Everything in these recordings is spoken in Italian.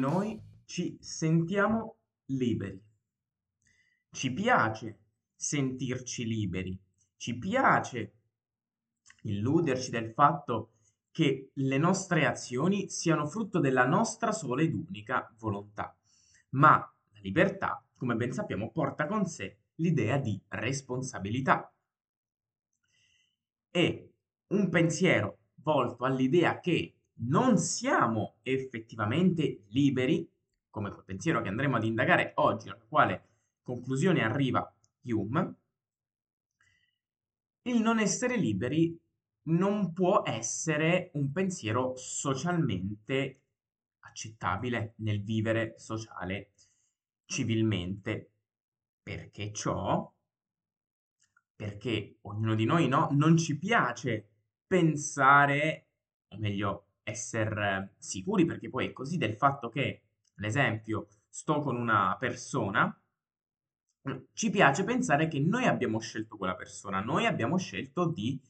noi ci sentiamo liberi. Ci piace sentirci liberi, ci piace illuderci del fatto che le nostre azioni siano frutto della nostra sola ed unica volontà. Ma la libertà, come ben sappiamo, porta con sé l'idea di responsabilità. E un pensiero volto all'idea che non siamo effettivamente liberi, come quel pensiero che andremo ad indagare oggi, alla quale conclusione arriva Hume, il non essere liberi non può essere un pensiero socialmente accettabile nel vivere sociale civilmente. Perché ciò? Perché ognuno di noi no, non ci piace pensare, o meglio, essere sicuri, perché poi è così del fatto che, ad esempio, sto con una persona, ci piace pensare che noi abbiamo scelto quella persona, noi abbiamo scelto di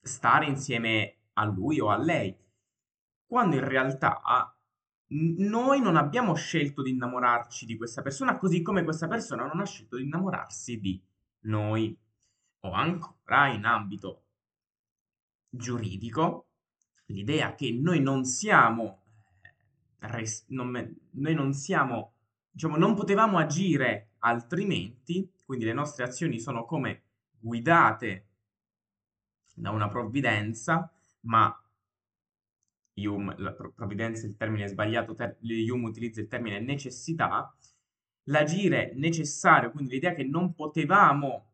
stare insieme a lui o a lei, quando in realtà noi non abbiamo scelto di innamorarci di questa persona, così come questa persona non ha scelto di innamorarsi di noi. O ancora in ambito giuridico, l'idea che noi non siamo, eh, res- non, noi non siamo, diciamo, non potevamo agire altrimenti, quindi le nostre azioni sono come guidate da una provvidenza, ma Hume, la provvidenza il termine sbagliato, ter- Hume utilizza il termine necessità, l'agire necessario, quindi l'idea che non potevamo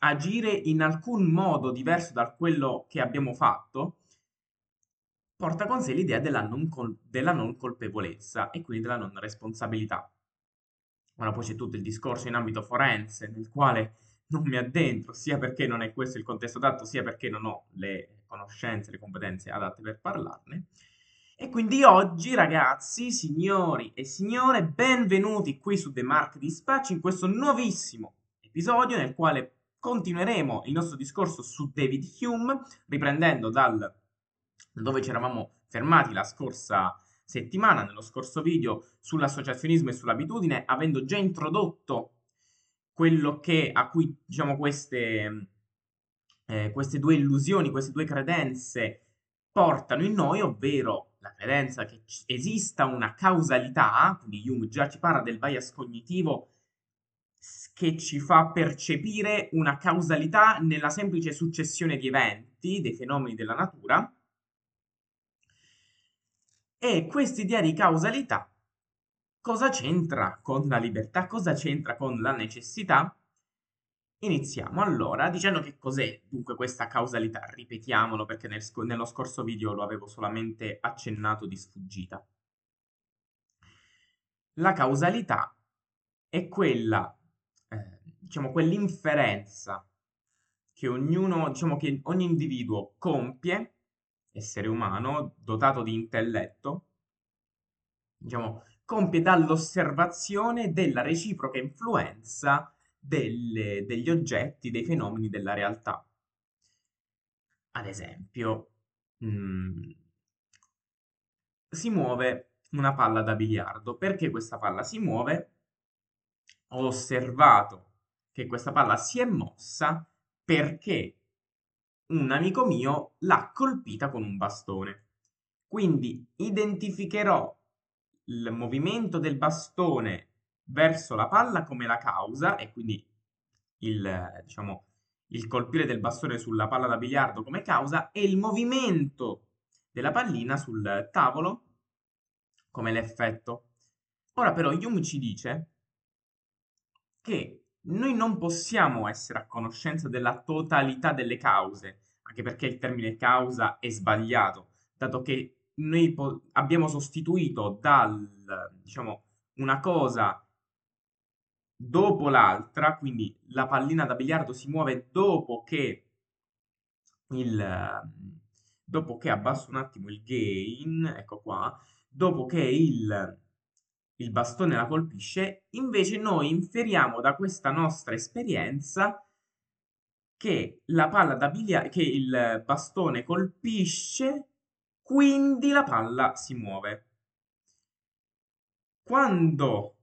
agire in alcun modo diverso da quello che abbiamo fatto, porta con sé l'idea della non, col- della non colpevolezza e quindi della non responsabilità. Ora poi c'è tutto il discorso in ambito forense, nel quale non mi addentro, sia perché non è questo il contesto adatto, sia perché non ho le conoscenze, le competenze adatte per parlarne. E quindi oggi, ragazzi, signori e signore, benvenuti qui su The Mark Dispatch in questo nuovissimo episodio nel quale continueremo il nostro discorso su David Hume, riprendendo dal dove ci eravamo fermati la scorsa settimana, nello scorso video, sull'associazionismo e sull'abitudine, avendo già introdotto quello che, a cui, diciamo, queste, eh, queste due illusioni, queste due credenze portano in noi, ovvero la credenza che esista una causalità, quindi Hume già ci parla del bias cognitivo che ci fa percepire una causalità nella semplice successione di eventi, dei fenomeni della natura, e quest'idea di causalità Cosa c'entra con la libertà? Cosa c'entra con la necessità? Iniziamo allora dicendo che cos'è dunque questa causalità. Ripetiamolo perché nel nello scorso video lo avevo solamente accennato di sfuggita. La causalità è quella, eh, diciamo, quell'inferenza che ognuno, diciamo che ogni individuo compie, essere umano, dotato di intelletto, diciamo, compie dall'osservazione della reciproca influenza delle, degli oggetti, dei fenomeni della realtà. Ad esempio, mh, mm, si muove una palla da biliardo. Perché questa palla si muove? Ho osservato che questa palla si è mossa perché un amico mio l'ha colpita con un bastone. Quindi identificherò il movimento del bastone verso la palla come la causa e quindi il, diciamo, il colpire del bastone sulla palla da biliardo come causa e il movimento della pallina sul tavolo come l'effetto. Ora però Jung ci dice che noi non possiamo essere a conoscenza della totalità delle cause, anche perché il termine causa è sbagliato, dato che noi po- abbiamo sostituito dal, diciamo, una cosa dopo l'altra, quindi la pallina da biliardo si muove dopo che il dopo che abbasso un attimo il gain, ecco qua, dopo che il, il bastone la colpisce, invece noi inferiamo da questa nostra esperienza che la palla da biliardo, che il bastone colpisce quindi la palla si muove. quando,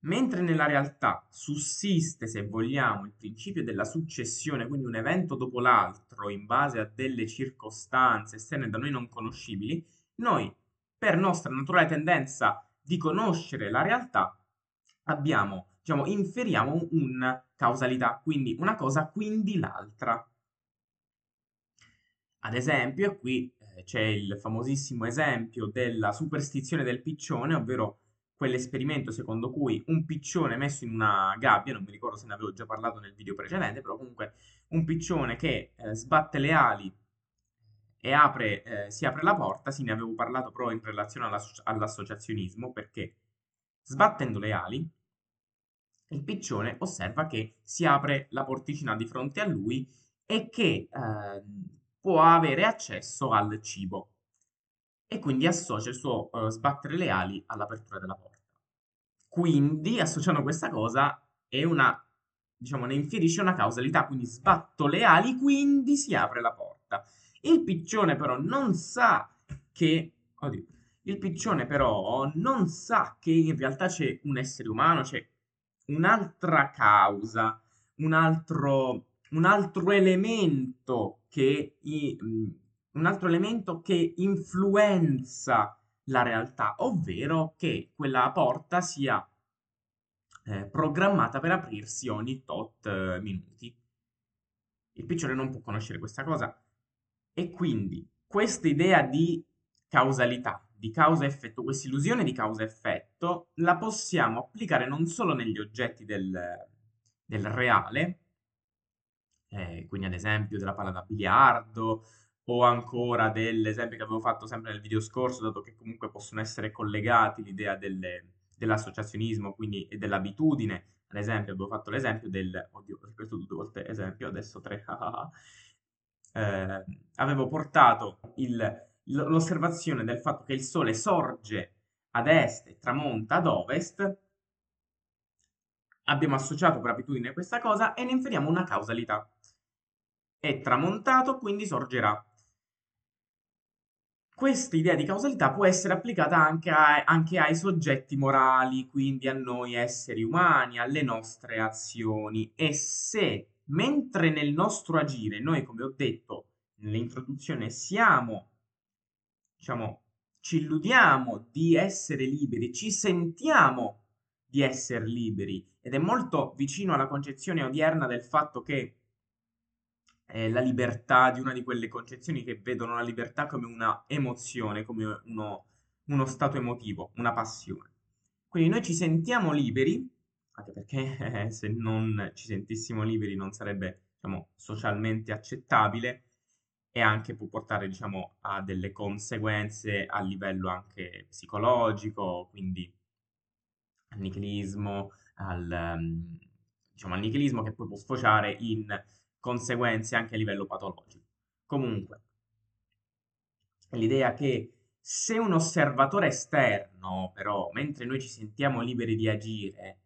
mentre nella realtà sussiste, se vogliamo, il principio della successione, quindi un evento dopo l'altro in base a delle circostanze esterne da noi non conoscibili, noi, per nostra naturale tendenza di conoscere la realtà, abbiamo, diciamo, inferiamo una causalità, quindi una cosa, quindi l'altra. Ad esempio, qui eh, c'è il famosissimo esempio della superstizione del piccione, ovvero quell'esperimento secondo cui un piccione messo in una gabbia, non mi ricordo se ne avevo già parlato nel video precedente, però comunque un piccione che eh, sbatte le ali e apre, eh, si apre la porta, sì ne avevo parlato però in relazione all'associazionismo, perché sbattendo le ali, il piccione osserva che si apre la porticina di fronte a lui e che eh, può avere accesso al cibo e quindi associa il suo uh, sbattere le ali all'apertura della porta. Quindi, associando questa cosa, è una, diciamo, ne inferisce una causalità, quindi sbatto le ali, quindi si apre la porta. Il piccione però non sa che... Oddio. Il piccione però non sa che in realtà c'è un essere umano, c'è un'altra causa, un altro, un altro elemento che, un altro elemento che influenza la realtà, ovvero che quella porta sia eh, programmata per aprirsi ogni tot eh, minuti. Il piccione non può conoscere questa cosa e quindi questa idea di causalità, di causa-effetto, questa illusione di causa-effetto, la possiamo applicare non solo negli oggetti del, del reale, eh, quindi ad esempio della palla da biliardo, o ancora dell'esempio che avevo fatto sempre nel video scorso, dato che comunque possono essere collegati l'idea dell'associazionismo, quindi e dell'abitudine. Ad esempio, avevo fatto l'esempio del... Oddio, ho ripetuto due volte esempio, adesso tre. eh, avevo portato l'osservazione del fatto che il Sole sorge ad est e tramonta ad ovest, abbiamo associato per abitudine questa cosa e ne inferiamo una causalità. È tramontato, quindi sorgerà. Questa idea di causalità può essere applicata anche, a, anche ai soggetti morali, quindi a noi esseri umani, alle nostre azioni. E se, mentre nel nostro agire, noi, come ho detto nell'introduzione, siamo, diciamo, ci illudiamo di essere liberi, ci sentiamo di essere liberi, ed è molto vicino alla concezione odierna del fatto che eh, la libertà, di una di quelle concezioni che vedono la libertà come una emozione, come uno, uno stato emotivo, una passione. Quindi noi ci sentiamo liberi, anche perché eh, se non ci sentissimo liberi non sarebbe, diciamo, socialmente accettabile e anche può portare, diciamo, a delle conseguenze a livello anche psicologico, quindi al nichilismo, al, diciamo, al nichilismo che poi può sfociare in conseguenze anche a livello patologico. Comunque, l'idea che se un osservatore esterno, però, mentre noi ci sentiamo liberi di agire,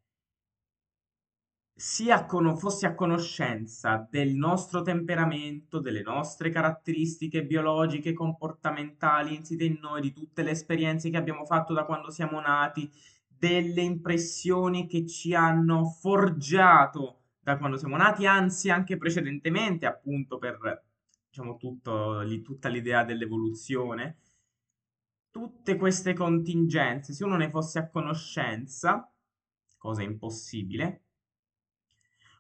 sia con, fosse a conoscenza del nostro temperamento, delle nostre caratteristiche biologiche, comportamentali insite in noi, di tutte le esperienze che abbiamo fatto da quando siamo nati, delle impressioni che ci hanno forgiato da quando siamo nati, anzi anche precedentemente, appunto per diciamo, tutto, li, tutta l'idea dell'evoluzione. Tutte queste contingenze, se uno ne fosse a conoscenza, cosa impossibile,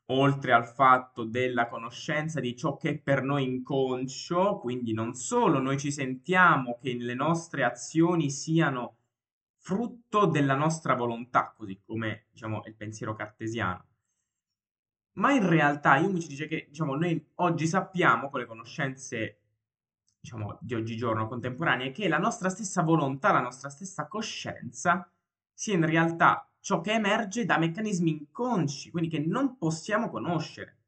oltre al fatto della conoscenza di ciò che è per noi inconscio, quindi non solo noi ci sentiamo che le nostre azioni siano frutto della nostra volontà, così come diciamo il pensiero cartesiano, ma in realtà Jung ci dice che, diciamo, noi oggi sappiamo, con le conoscenze, diciamo, di oggigiorno contemporanee, che la nostra stessa volontà, la nostra stessa coscienza sia in realtà ciò che emerge da meccanismi inconsci, quindi che non possiamo conoscere.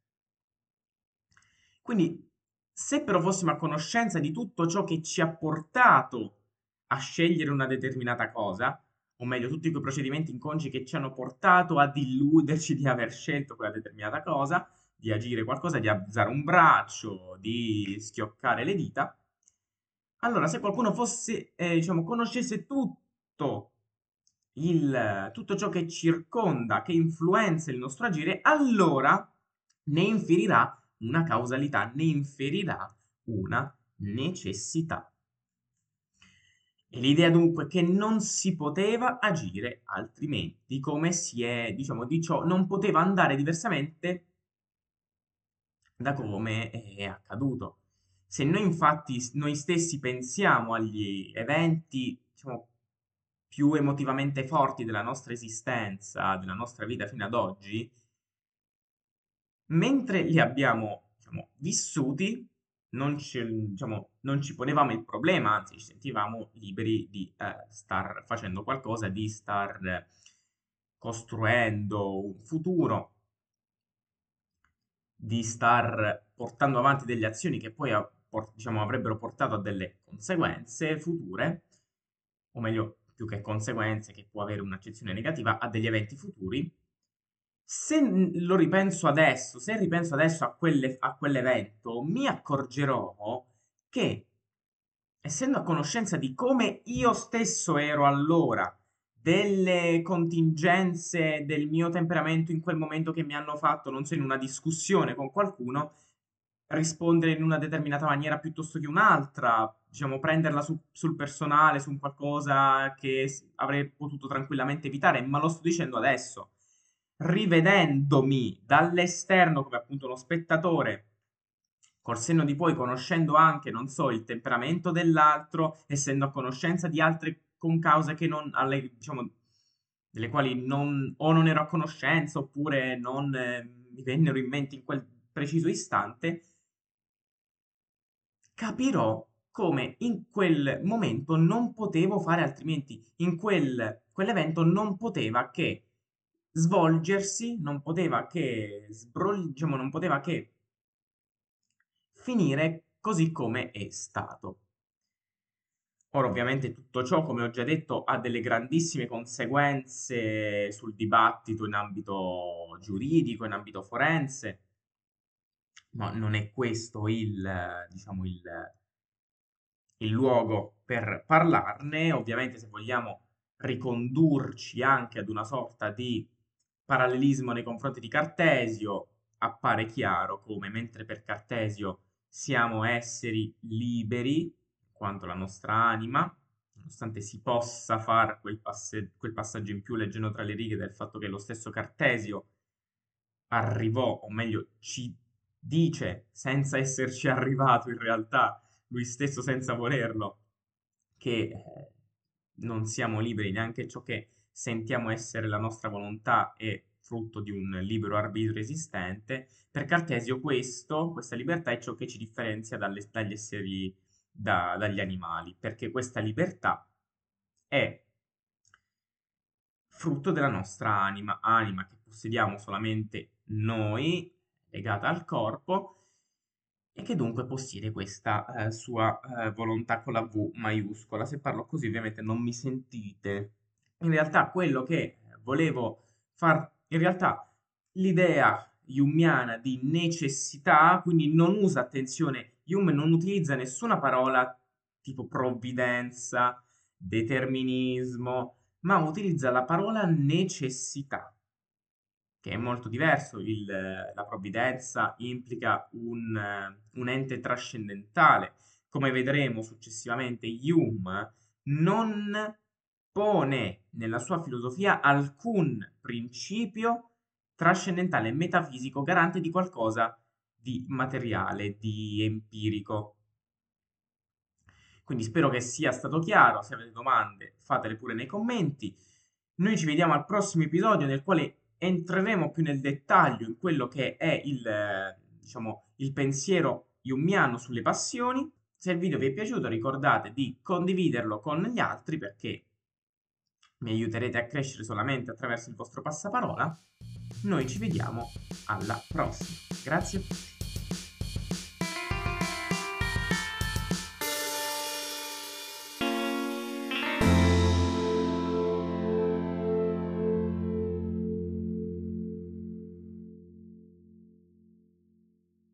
Quindi, se però fossimo a conoscenza di tutto ciò che ci ha portato a scegliere una determinata cosa, o meglio, tutti quei procedimenti inconsci che ci hanno portato ad illuderci di aver scelto quella determinata cosa, di agire qualcosa, di alzare un braccio, di schioccare le dita. Allora, se qualcuno fosse, eh, diciamo, conoscesse tutto il, tutto ciò che circonda, che influenza il nostro agire, allora ne inferirà una causalità, ne inferirà una necessità. E l'idea dunque che non si poteva agire altrimenti, come si è, diciamo, di ciò non poteva andare diversamente da come è accaduto. Se noi infatti noi stessi pensiamo agli eventi, diciamo, più emotivamente forti della nostra esistenza, della nostra vita fino ad oggi, mentre li abbiamo diciamo, vissuti, non ci, diciamo, non ci, ponevamo il problema, anzi ci sentivamo liberi di eh, star facendo qualcosa, di star costruendo un futuro, di star portando avanti delle azioni che poi diciamo, avrebbero portato a delle conseguenze future, o meglio, più che conseguenze, che può avere un'accezione negativa, a degli eventi futuri. Se lo ripenso adesso, se ripenso adesso a, quelle, a quell'evento, mi accorgerò che, essendo a conoscenza di come io stesso ero allora, delle contingenze del mio temperamento in quel momento che mi hanno fatto, non so, in una discussione con qualcuno, rispondere in una determinata maniera piuttosto che un'altra, diciamo, prenderla su, sul personale, su un qualcosa che avrei potuto tranquillamente evitare, ma lo sto dicendo adesso. Rivedendomi dall'esterno come appunto uno spettatore, col senno di poi conoscendo anche, non so, il temperamento dell'altro, essendo a conoscenza di altre concause che non, alle, diciamo, delle quali non, o non ero a conoscenza oppure non eh, mi vennero in mente in quel preciso istante, capirò come in quel momento non potevo fare altrimenti. In quel, quell'evento non poteva che svolgersi, non poteva che sbrol- diciamo, non poteva che finire così come è stato. Ora, ovviamente, tutto ciò, come ho già detto, ha delle grandissime conseguenze sul dibattito in ambito giuridico, in ambito forense, ma non è questo il, diciamo, il, il luogo per parlarne. Ovviamente, se vogliamo ricondurci anche ad una sorta di parallelismo nei confronti di Cartesio, appare chiaro come mentre per Cartesio siamo esseri liberi, quanto la nostra anima, nonostante si possa fare quel, passe- quel passaggio in più leggendo tra le righe del fatto che lo stesso Cartesio arrivò, o meglio ci dice, senza esserci arrivato in realtà, lui stesso senza volerlo, che eh, non siamo liberi, neanche ciò che sentiamo essere la nostra volontà è frutto di un libero arbitrio esistente. Per Cartesio questo, questa libertà è ciò che ci differenzia dalle, dagli esseri, da, dagli animali, perché questa libertà è frutto della nostra anima, anima che possediamo solamente noi legata al corpo e che dunque possiede questa eh, sua eh, volontà con la V maiuscola. Se parlo così ovviamente non mi sentite. In realtà quello che volevo far, in realtà l'idea yumiana di necessità, quindi non usa, attenzione, Hume non utilizza nessuna parola tipo provvidenza, determinismo, ma utilizza la parola necessità che è molto diverso. Il, la provvidenza implica un, un ente trascendentale. Come vedremo successivamente, Hume non pone nella sua filosofia alcun principio trascendentale metafisico garante di qualcosa di materiale, di empirico. Quindi spero che sia stato chiaro, se avete domande fatele pure nei commenti. Noi ci vediamo al prossimo episodio nel quale entreremo più nel dettaglio in quello che è il, diciamo, il pensiero yumiano sulle passioni. Se il video vi è piaciuto ricordate di condividerlo con gli altri perché mi aiuterete a crescere solamente attraverso il vostro passaparola. Noi ci vediamo alla prossima. Grazie.